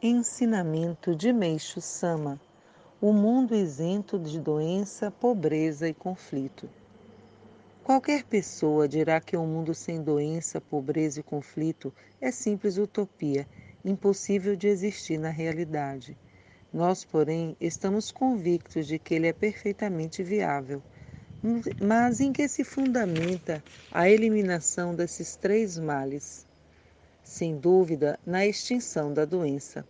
Ensinamento de Meixo Sama: O mundo isento de doença, pobreza e conflito. Qualquer pessoa dirá que um mundo sem doença, pobreza e conflito é simples utopia, impossível de existir na realidade. Nós, porém, estamos convictos de que ele é perfeitamente viável. Mas em que se fundamenta a eliminação desses três males? Sem dúvida, na extinção da doença.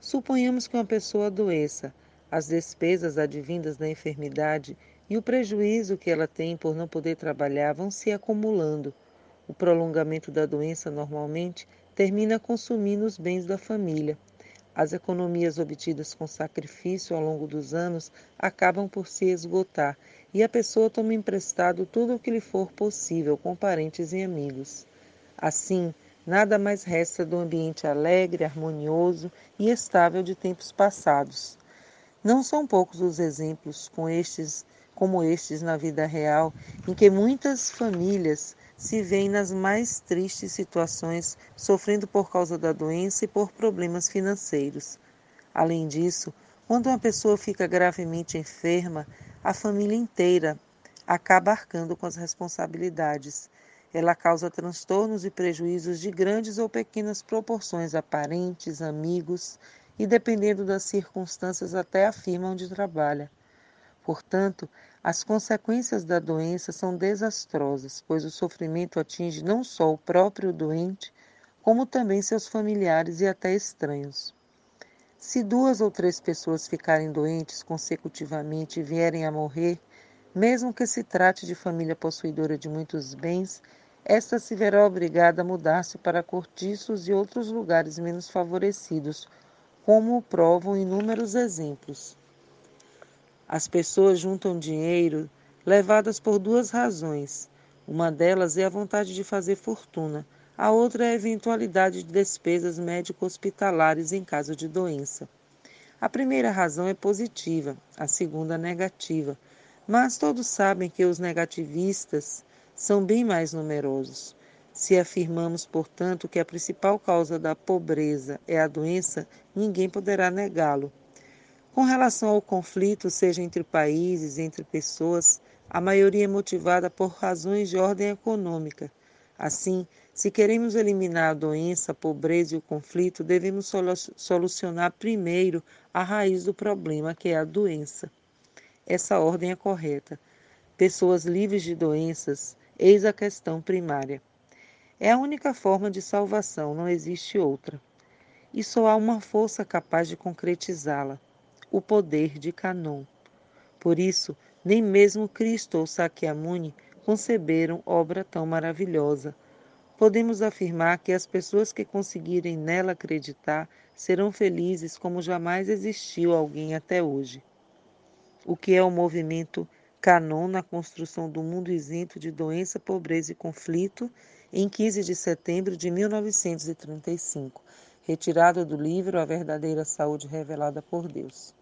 Suponhamos que uma pessoa adoeça, as despesas advindas da enfermidade e o prejuízo que ela tem por não poder trabalhar vão se acumulando. O prolongamento da doença normalmente termina consumindo os bens da família. As economias obtidas com sacrifício ao longo dos anos acabam por se esgotar e a pessoa toma emprestado tudo o que lhe for possível com parentes e amigos. Assim, Nada mais resta do ambiente alegre, harmonioso e estável de tempos passados. Não são poucos os exemplos com estes, como estes na vida real, em que muitas famílias se veem nas mais tristes situações, sofrendo por causa da doença e por problemas financeiros. Além disso, quando uma pessoa fica gravemente enferma, a família inteira acaba arcando com as responsabilidades ela causa transtornos e prejuízos de grandes ou pequenas proporções a parentes, amigos e, dependendo das circunstâncias, até a firma onde trabalha. Portanto, as consequências da doença são desastrosas, pois o sofrimento atinge não só o próprio doente, como também seus familiares e até estranhos. Se duas ou três pessoas ficarem doentes consecutivamente e vierem a morrer, mesmo que se trate de família possuidora de muitos bens, esta se verá obrigada a mudar-se para cortiços e outros lugares menos favorecidos, como provam inúmeros exemplos. As pessoas juntam dinheiro levadas por duas razões. Uma delas é a vontade de fazer fortuna, a outra é a eventualidade de despesas médico-hospitalares em caso de doença. A primeira razão é positiva, a segunda negativa, mas todos sabem que os negativistas são bem mais numerosos. Se afirmamos, portanto, que a principal causa da pobreza é a doença, ninguém poderá negá-lo. Com relação ao conflito, seja entre países, entre pessoas, a maioria é motivada por razões de ordem econômica. Assim, se queremos eliminar a doença, a pobreza e o conflito, devemos solucionar primeiro a raiz do problema, que é a doença. Essa ordem é correta. Pessoas livres de doenças Eis a questão primária. É a única forma de salvação, não existe outra. E só há uma força capaz de concretizá-la: o poder de Canon. Por isso, nem mesmo Cristo ou Sakyamuni conceberam obra tão maravilhosa. Podemos afirmar que as pessoas que conseguirem nela acreditar serão felizes como jamais existiu alguém até hoje. O que é o movimento Canon na construção do mundo isento de doença, pobreza e conflito, em 15 de setembro de 1935, retirado do livro A Verdadeira Saúde Revelada por Deus.